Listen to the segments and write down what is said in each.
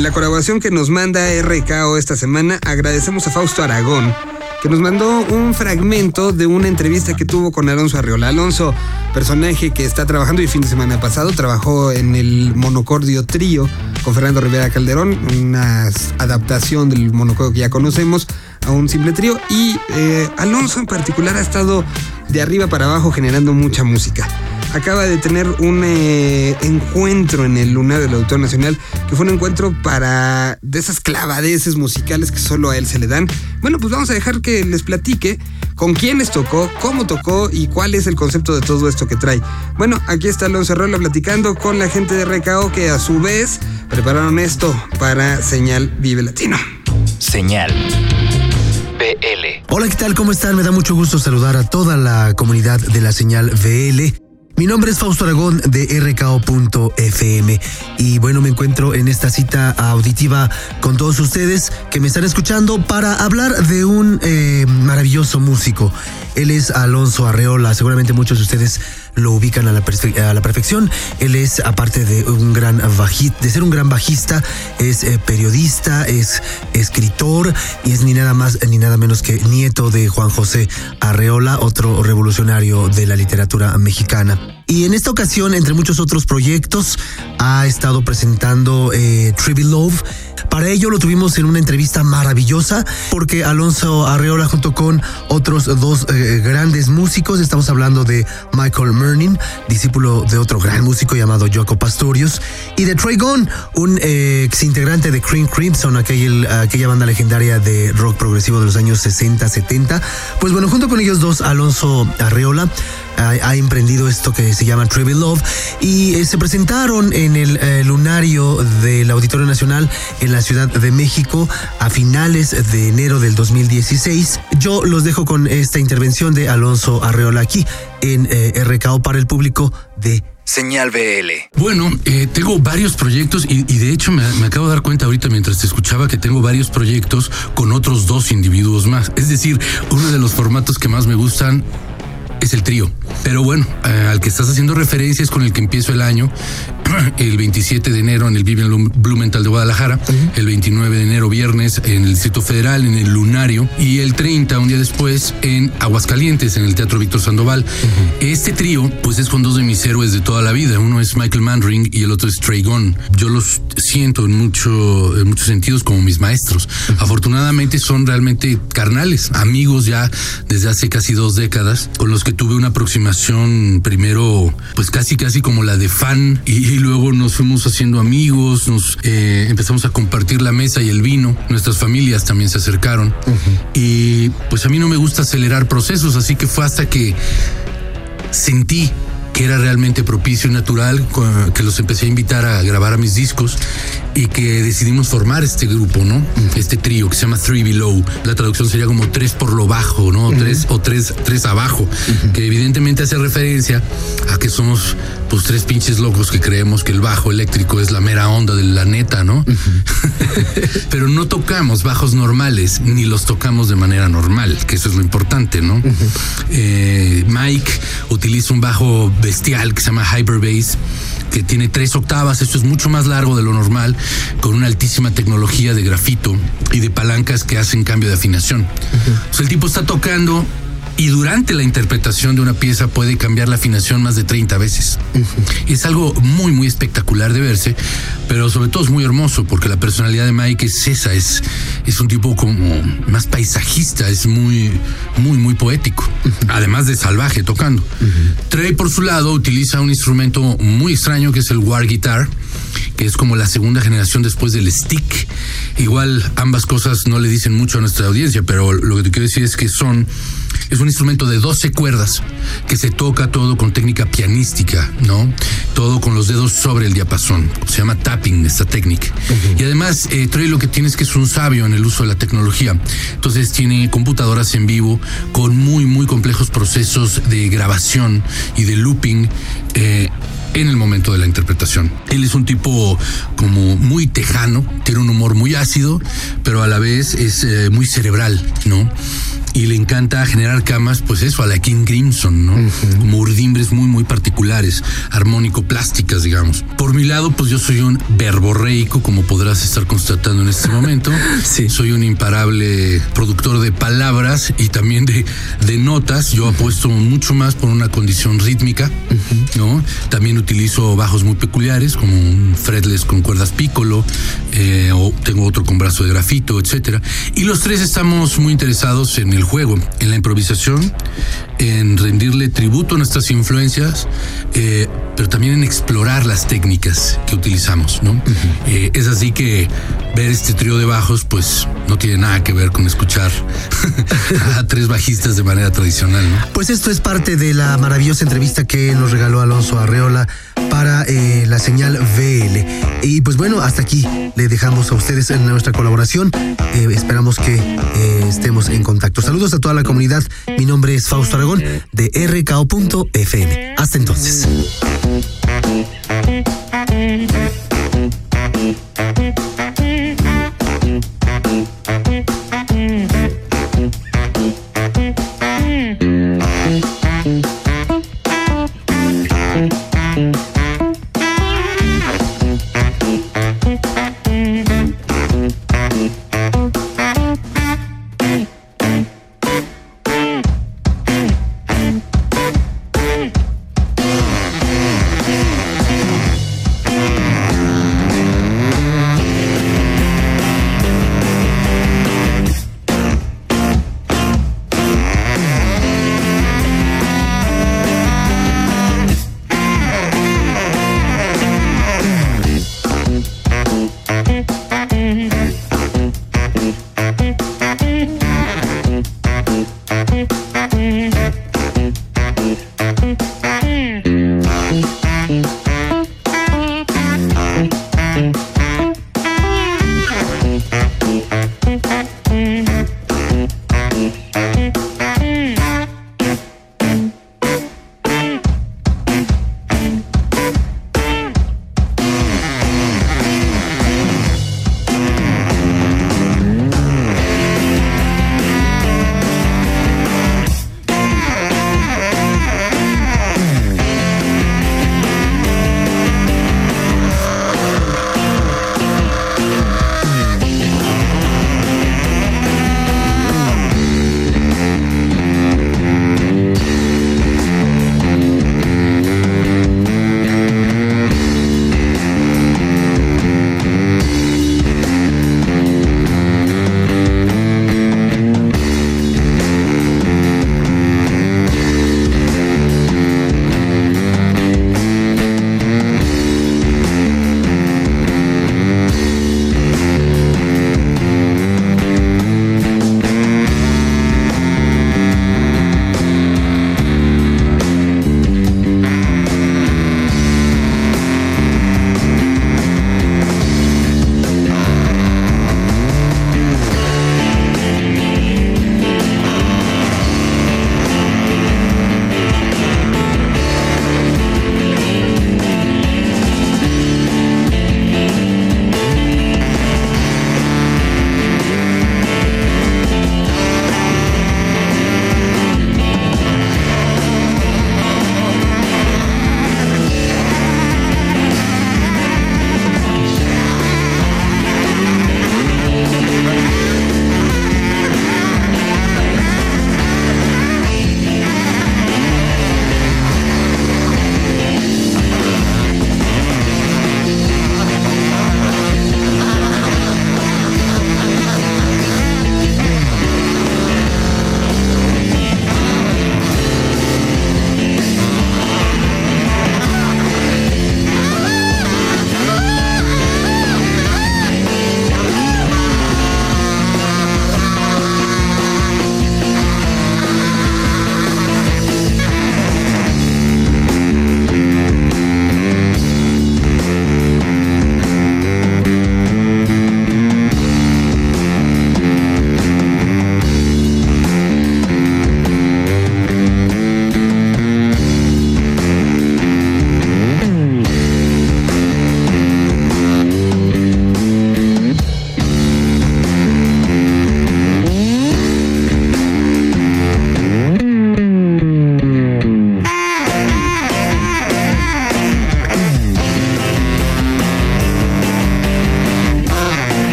La colaboración que nos manda RKO esta semana, agradecemos a Fausto Aragón, que nos mandó un fragmento de una entrevista que tuvo con Alonso Arriola. Alonso, personaje que está trabajando y fin de semana pasado trabajó en el monocordio trío con Fernando Rivera Calderón, una adaptación del monocordio que ya conocemos a un simple trío. Y eh, Alonso en particular ha estado de arriba para abajo generando mucha música acaba de tener un eh, encuentro en el Lunar del Autor Nacional, que fue un encuentro para de esas clavadeces musicales que solo a él se le dan. Bueno, pues vamos a dejar que les platique con quiénes tocó, cómo tocó y cuál es el concepto de todo esto que trae. Bueno, aquí está Alonso Rolla platicando con la gente de RKO que a su vez prepararon esto para Señal Vive Latino. Señal. VL. Hola, ¿qué tal? ¿Cómo están? Me da mucho gusto saludar a toda la comunidad de la señal VL. Mi nombre es Fausto Aragón de RKO.fm y bueno, me encuentro en esta cita auditiva con todos ustedes que me están escuchando para hablar de un eh, maravilloso músico. Él es Alonso Arreola, seguramente muchos de ustedes lo ubican a la, a la perfección. Él es, aparte de un gran bajista, de ser un gran bajista, es eh, periodista, es escritor y es ni nada más ni nada menos que nieto de Juan José Arreola, otro revolucionario de la literatura mexicana. Y en esta ocasión, entre muchos otros proyectos, ha estado presentando eh, Love. Para ello lo tuvimos en una entrevista maravillosa porque Alonso Arreola junto con otros dos eh, grandes músicos, estamos hablando de Michael Mernin, discípulo de otro gran músico llamado Joco Pastorius, y de Trey Gunn, un eh, ex integrante de Cream Crimson, aquella, aquella banda legendaria de rock progresivo de los años 60, 70. Pues bueno, junto con ellos dos, Alonso Arreola ha, emprendido esto que se llama Trivial Love y eh, se presentaron en el eh, lunario del Auditorio Nacional en la Ciudad de México a finales de enero del 2016. Yo los dejo con esta intervención de Alonso Arreola aquí en eh, RKO para el público de Señal BL. Bueno, tengo varios proyectos y, de hecho me, me, acabo de dar cuenta ahorita mientras te escuchaba que tengo varios proyectos con otros dos individuos más. Es decir, uno de los formatos que más me gustan es el trío. Pero bueno, eh, al que estás haciendo referencia es con el que empiezo el año, el 27 de enero en el Vivian Blumenthal de Guadalajara, el 29 de enero viernes en el Distrito Federal, en el Lunario, y el 30, un día después, en Aguascalientes, en el Teatro Víctor Sandoval. Este trío, pues es con dos de mis héroes de toda la vida. Uno es Michael Manring y el otro es Trey Gunn. Yo los siento en, mucho, en muchos sentidos como mis maestros. Afortunadamente son realmente carnales, amigos ya desde hace casi dos décadas, con los que tuve una aproximación primero, pues casi casi como la de fan, y, luego nos fuimos haciendo amigos, nos eh, empezamos a compartir la mesa y el vino, nuestras familias también se acercaron, y pues a mí no me gusta acelerar procesos, así que fue hasta que sentí que era realmente propicio y natural, que los empecé a invitar a grabar a mis discos y que decidimos formar este grupo, ¿no? Este trío que se llama Three Below. La traducción sería como tres por lo bajo, ¿no? Tres o tres, tres abajo, que evidentemente hace referencia a que somos pues tres pinches locos que creemos que el bajo eléctrico es la mera onda de la neta, ¿no? Pero no tocamos bajos normales, ni los tocamos de manera normal, que eso es lo importante, ¿no? Eh, Mike utiliza un bajo bestial que se llama Hyperbase que tiene tres octavas, esto es mucho más largo de lo normal, con una altísima tecnología de grafito y de palancas que hacen cambio de afinación. el tipo está tocando y durante la interpretación de una pieza puede cambiar la afinación más de 30 veces. Es algo muy, muy espectacular de verse, pero sobre todo es muy hermoso porque la personalidad de Mike es esa, es, es un tipo como más paisajista, es muy, muy, muy poético, además de salvaje tocando. Trey, por su lado, utiliza un instrumento muy extraño que es el war guitar, que es como la segunda generación después del stick. Igual ambas cosas no le dicen mucho a nuestra audiencia, pero lo que te quiero decir es que son es un instrumento de 12 cuerdas que se toca todo con técnica pianística, ¿no? Todo con los dedos sobre el diapasón. Se llama tapping esta técnica. Y además, eh, Trey lo que tiene es que es un sabio en el uso de la tecnología. Entonces tiene computadoras en vivo con muy, muy complejos procesos de grabación y de looping. Eh, en el momento de la interpretación. Él es un tipo como muy tejano, tiene un humor muy ácido, pero a la vez es eh, muy cerebral, ¿no? Y le encanta generar camas, pues eso, a la King Crimson, ¿no? Como urdimbres muy, muy particulares, armónico-plásticas, digamos. Por mi lado, pues yo soy un verborreico, como podrás estar constatando en este momento. Sí. Soy un imparable productor de palabras y también de, de notas. Yo apuesto mucho más por una condición rítmica, ¿no? También utilizo bajos muy peculiares, como un fretless con cuerdas piccolo, eh, o tengo otro con brazo de grafito, etcétera. Y los tres estamos muy interesados en el juego, en la improvisación, en rendirle tributo a nuestras influencias, eh, pero también en explorar las técnicas que utilizamos, ¿no? Eh, es así que ver este trío de bajos, pues no tiene nada que ver con escuchar a tres bajistas de manera tradicional, ¿no? Pues esto es parte de la maravillosa entrevista que nos regaló Alonso Arreola para eh, la señal VL. Y pues bueno, hasta aquí le dejamos a ustedes en nuestra colaboración. Esperamos que estemos en contacto. Saludos a toda la comunidad. Mi nombre es Fausto Aragón de RKO.fm. Hasta entonces. Bye.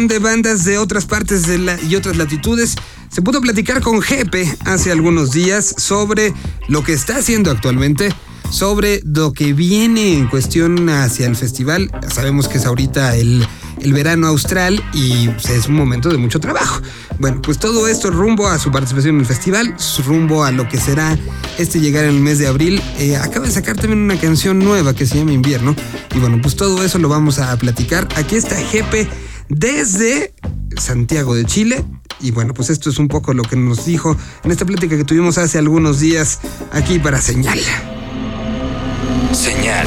De bandas de otras partes de la, y otras latitudes, se pudo platicar con Jepe hace algunos días sobre lo que está haciendo actualmente, sobre lo que viene en cuestión hacia el festival. Sabemos que es ahorita el, el verano austral y pues, es un momento de mucho trabajo. Bueno, pues todo esto rumbo a su participación en el festival, rumbo a lo que será este llegar en el mes de abril. Eh, acaba de sacar también una canción nueva que se llama Invierno. Y bueno, pues todo eso lo vamos a platicar. Aquí está Jepe desde Santiago de Chile. Y bueno, pues esto es un poco lo que nos dijo en esta plática que tuvimos hace algunos días aquí para Señal. Señal.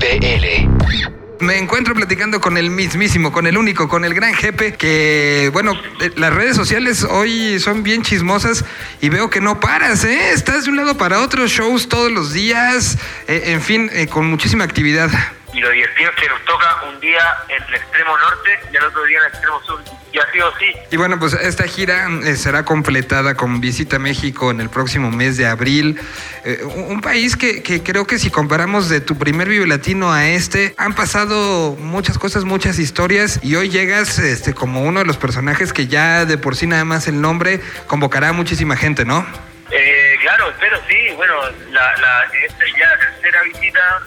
BL. Me encuentro platicando con el mismísimo, con el único, con el gran jefe, que, bueno, eh, las redes sociales hoy son bien chismosas y veo que no paras, ¿eh? Estás de un lado para otro, shows todos los días, eh, en fin, eh, con muchísima actividad. Y lo divertido es que nos toca un día en el extremo norte y al otro día en el extremo sur. Y ha sido así. Y bueno, pues esta gira eh, será completada con Visita México en el próximo mes de abril. Eh, un país que, que creo que si comparamos de tu primer Vive Latino a este, han pasado muchas cosas, muchas historias y hoy llegas este, como uno de los personajes que ya de por sí nada más el nombre convocará a muchísima gente, ¿no? Espero sí. Bueno, la, la, esta es ya la tercera visita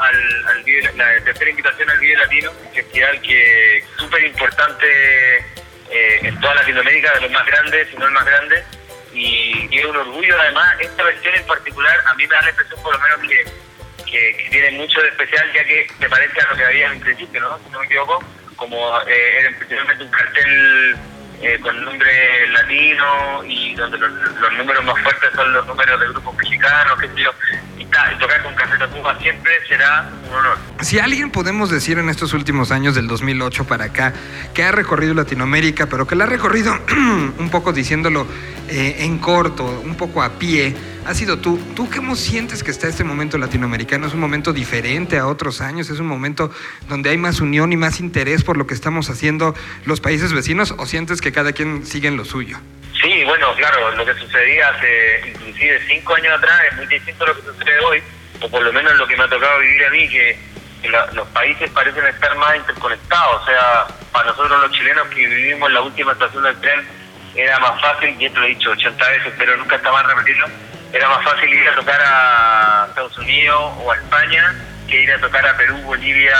al, al Vive- la tercera invitación al Vive Latino, un festival que es súper importante eh, en toda Latinoamérica, de los más grandes, si no el más grande. Y, es un orgullo, además, esta versión en particular, a mí me da la impresión por lo menos que, que, que tiene mucho de especial, ya que se parece a lo que había en principio, ¿no? Si no me equivoco, como eh, era principalmente un cartel eh, con nombre latino y donde los, los números más fuertes son los números de grupos mexicanos, qué sé yo. Y, tocar con Café Tacuba siempre será un honor. Si alguien podemos decir en estos últimos años del 2008 para acá que ha recorrido Latinoamérica, pero que la ha recorrido un poco diciéndolo eh, en corto, un poco a pie, ha sido tú. ¿Tú cómo sientes que está este momento latinoamericano? ¿Es un momento diferente a otros años? ¿Es un momento donde hay más unión y más interés por lo que estamos haciendo los países vecinos o sientes que cada quien sigue en lo suyo? Sí, bueno, claro, lo que sucedía hace inclusive cinco años atrás es muy distinto a lo que sucede hoy, o por lo menos lo que me ha tocado vivir a mí, que, la- los países parecen estar más interconectados. O sea, para nosotros los chilenos que vivimos la última estación del tren, era más fácil, y esto lo he dicho 80 veces, pero nunca está mal era más fácil ir a tocar a Estados Unidos o a España que ir a tocar a Perú, Bolivia,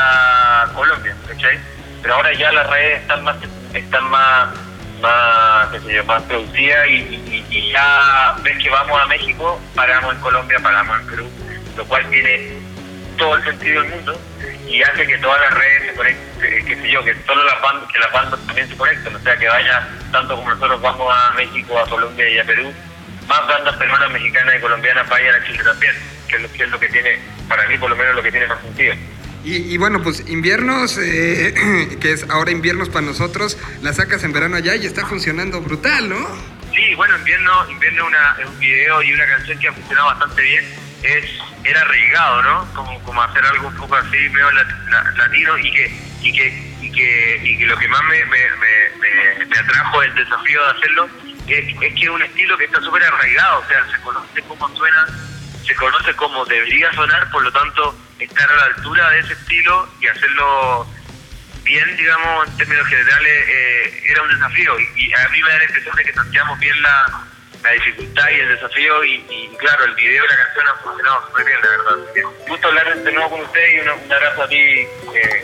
Colombia, ¿cachai? Pero ahora ya las redes están más, están más más, qué sé más producida y, y- y ya ves que vamos a México, paramos en Colombia, paramos en Perú, lo cual tiene todo el sentido del mundo y hace que todas las redes se conecten, qué sé yo, que solo las bandas, que las bandas también se conecten, o sea que vaya tanto como nosotros vamos a México, a Colombia y a Perú, más bandas peruanas, mexicanas y colombianas vayan a Chile también, que es lo que, es lo que tiene, para mí por lo menos lo que tiene más sentido. Y, y bueno, pues inviernos, eh, que es ahora inviernos para nosotros, la sacas en verano allá y está funcionando brutal, ¿no? Sí, bueno, invierno, invierno una, es un video y una canción que ha funcionado bastante bien. Es, era arriesgado, ¿no? Como, como hacer algo un poco así, medio la- latino y que, y que, y que, y que lo que más me, me, me, me- me atrajo el desafío de hacerlo es, es que es un estilo que está súper arraigado, o sea, se conoce cómo suena, se conoce cómo debería sonar, por lo tanto, estar a la altura de ese estilo y hacerlo bien, digamos, en términos generales, eh, era un desafío. Y, a mí me da la impresión de que tanteamos bien la, la dificultad y el desafío. Y, claro, el video y la canción han funcionado súper bien, la verdad. Que Gusto hablar de nuevo con usted y un, un abrazo a ti. eh,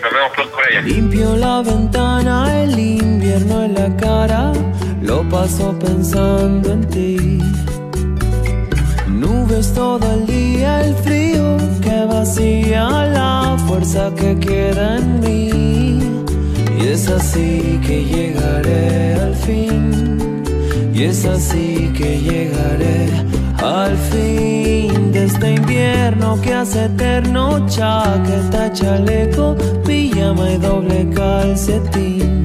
nos vemos pronto por allá. Limpio la ventana, el invierno en la cara, lo paso pensando en ti. Nubes todo el vacía la fuerza que queda en mí. Y es así que llegaré al fin. Y es así que llegaré al fin de este invierno que hace eterno chaqueta, chaleco, pijama y doble calcetín.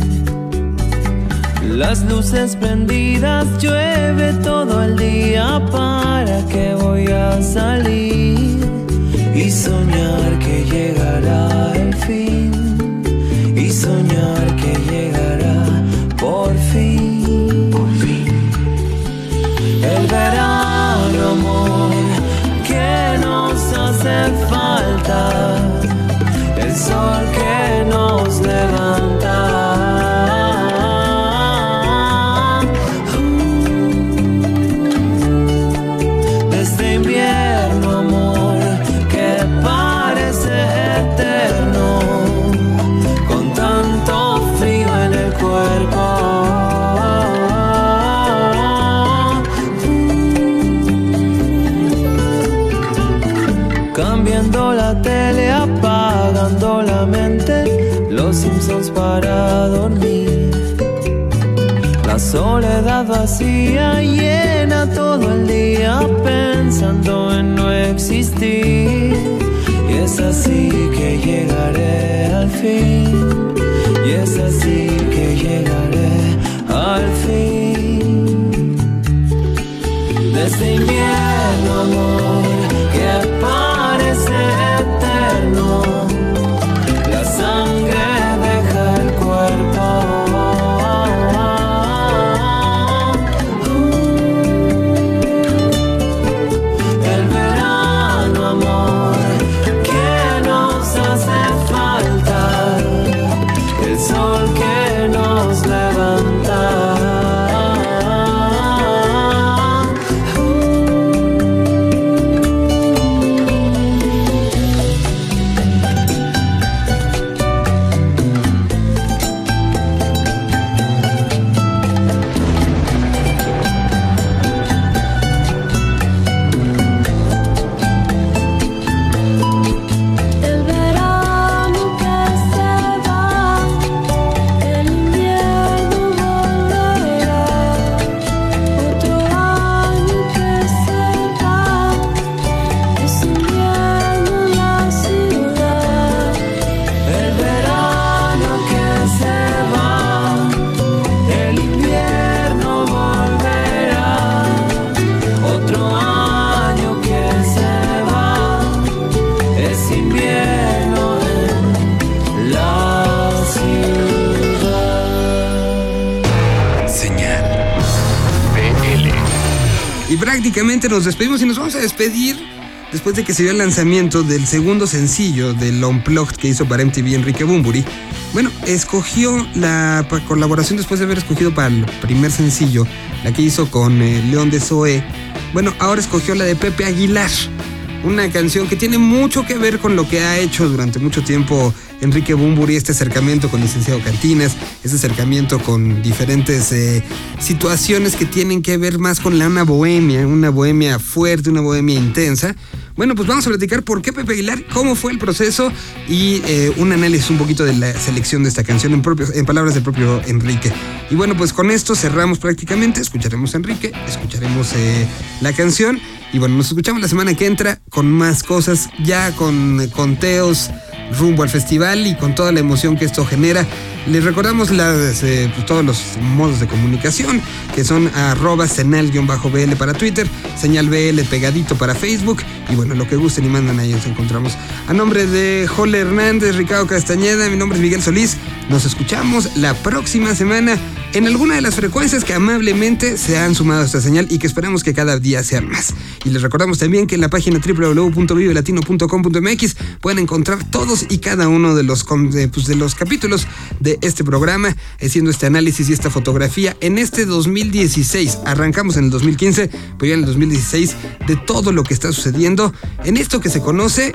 Las luces prendidas, llueve todo el día para que voy a salir y soñar que llegará el fin y soñar que llegará por fin. Por fin. El verano, amor, que nos hace falta. El sol que nos levanta llena todo el día pensando en no existir. Y es así que llegaré al fin. Y es así que llegaré al fin. Desde nos despedimos y nos vamos a despedir después de que se dio el lanzamiento del segundo sencillo del Unplugged que hizo para MTV Enrique Bumburi. Bueno, escogió la colaboración después de haber escogido para el primer sencillo, la que hizo con eh, León de Zoe. Bueno, ahora escogió la de Pepe Aguilar. Una canción que tiene mucho que ver con lo que ha hecho durante mucho tiempo Enrique Bumburi, este acercamiento con licenciado Cantinas, este acercamiento con diferentes eh, situaciones que tienen que ver más con la, una bohemia, una bohemia fuerte, una bohemia intensa. Bueno, pues vamos a platicar por qué Pepe Aguilar, cómo fue el proceso y eh, un análisis un poquito de la selección de esta canción en, palabras del propio Enrique. Y bueno, pues con esto cerramos prácticamente, escucharemos a Enrique, escucharemos eh, la canción y bueno, nos escuchamos la semana que entra con más cosas, ya con eh, conteos rumbo al festival y con toda la emoción que esto genera. Les recordamos las, eh, todos los modos de comunicación, que son arroba senal-bl para Twitter, señal BL pegadito para Facebook, y bueno, lo que gusten y mandan ahí nos encontramos. A nombre de Jole Hernández, Ricardo Castañeda, mi nombre es Miguel Solís, nos escuchamos la próxima semana en alguna de las frecuencias que amablemente se han sumado a esta señal y que esperamos que cada día sean más. Y les recordamos también que en la página www.vivelatino.com.mx pueden encontrar todos y cada uno de los, pues, de los capítulos de este programa, haciendo este análisis y esta fotografía en este 2016. Arrancamos en el 2015, pero ya en el 2016 de todo lo que está sucediendo en esto que se conoce,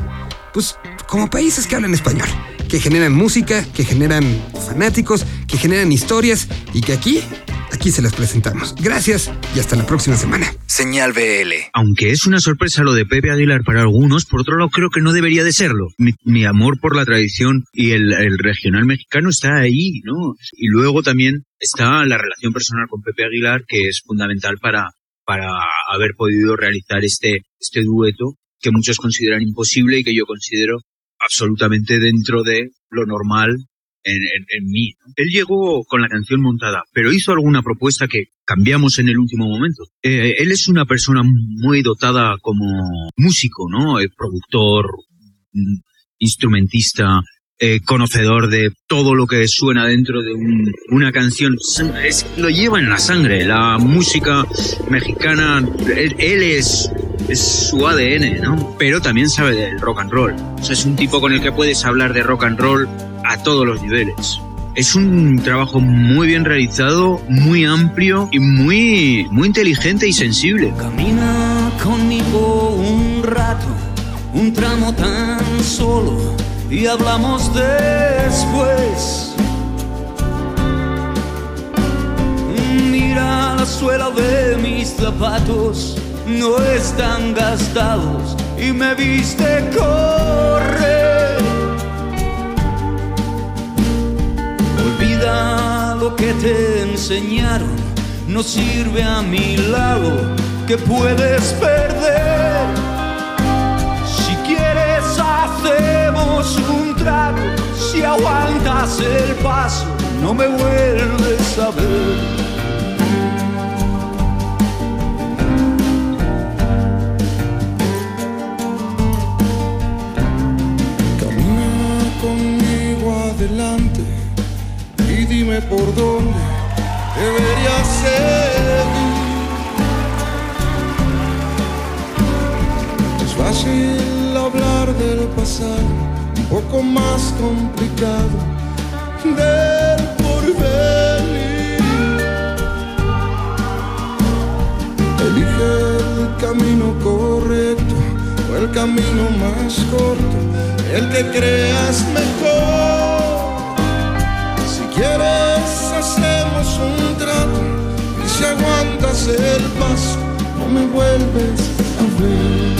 pues como países que hablan español, que generan música, que generan fanáticos, que generan historias y que aquí, aquí se las presentamos. Gracias y hasta la próxima semana. Señal BL. Aunque es una sorpresa lo de Pepe Aguilar para algunos, por otro lado creo que no debería de serlo. Mi, mi amor por la tradición y el, el regional mexicano está ahí, ¿no? Y luego también está la relación personal con Pepe Aguilar, que es fundamental para, para haber podido realizar este, este dueto que muchos consideran imposible y que yo considero absolutamente dentro de lo normal en, en, mí. Él llegó con la canción montada, pero hizo alguna propuesta que cambiamos en el último momento. Eh, él es una persona muy dotada como músico, ¿no? Eh, productor, mm, instrumentista, eh, conocedor de todo lo que suena dentro de un- una canción. Lo lleva en la sangre. La música mexicana, él es, es su ADN, ¿no? Pero también sabe del rock and roll. O sea, es un tipo con el que puedes hablar de rock and roll a todos los niveles. Es un trabajo muy bien realizado, muy amplio y muy, muy inteligente y sensible. Camina conmigo un rato, un tramo tan solo y hablamos después. Mira la suela de mis zapatos, no están gastados y me viste correr. que te enseñaron no sirve a mi lado, que puedes perder. Si quieres hacemos un trato, si aguantas el paso no me vuelves a ver. Y dime por dónde debería seguir. Es fácil hablar del pasado, un poco más complicado del porvenir. Elige el camino correcto o el camino más corto, el que creas mejor. Quieres hacemos un trato y si aguantas el paso no me vuelves a ver.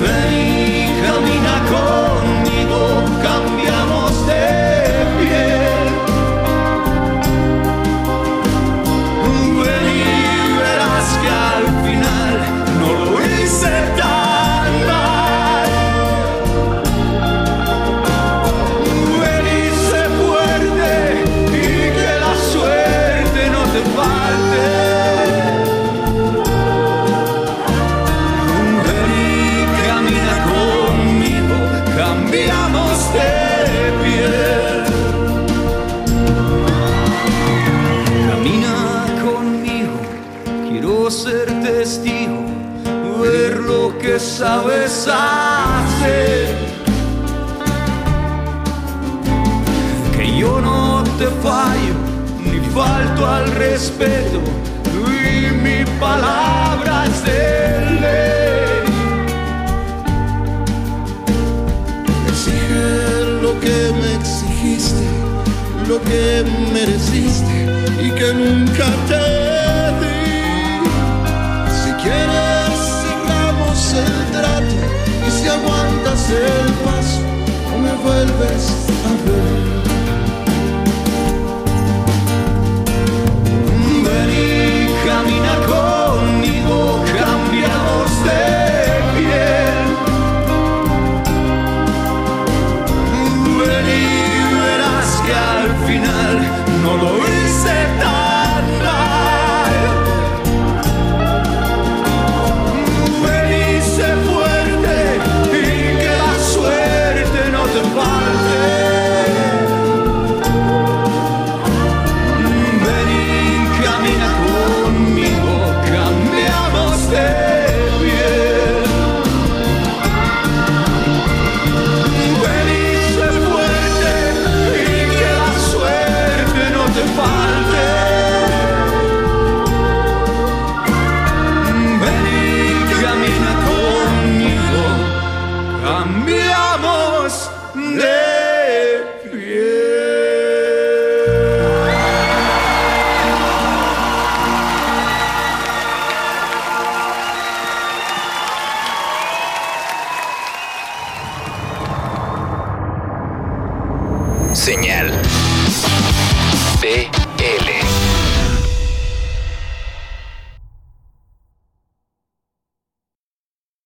Ven camina conmigo, nunca te di. Si quieres cerramos el trato y si aguantas el paso no me vuelves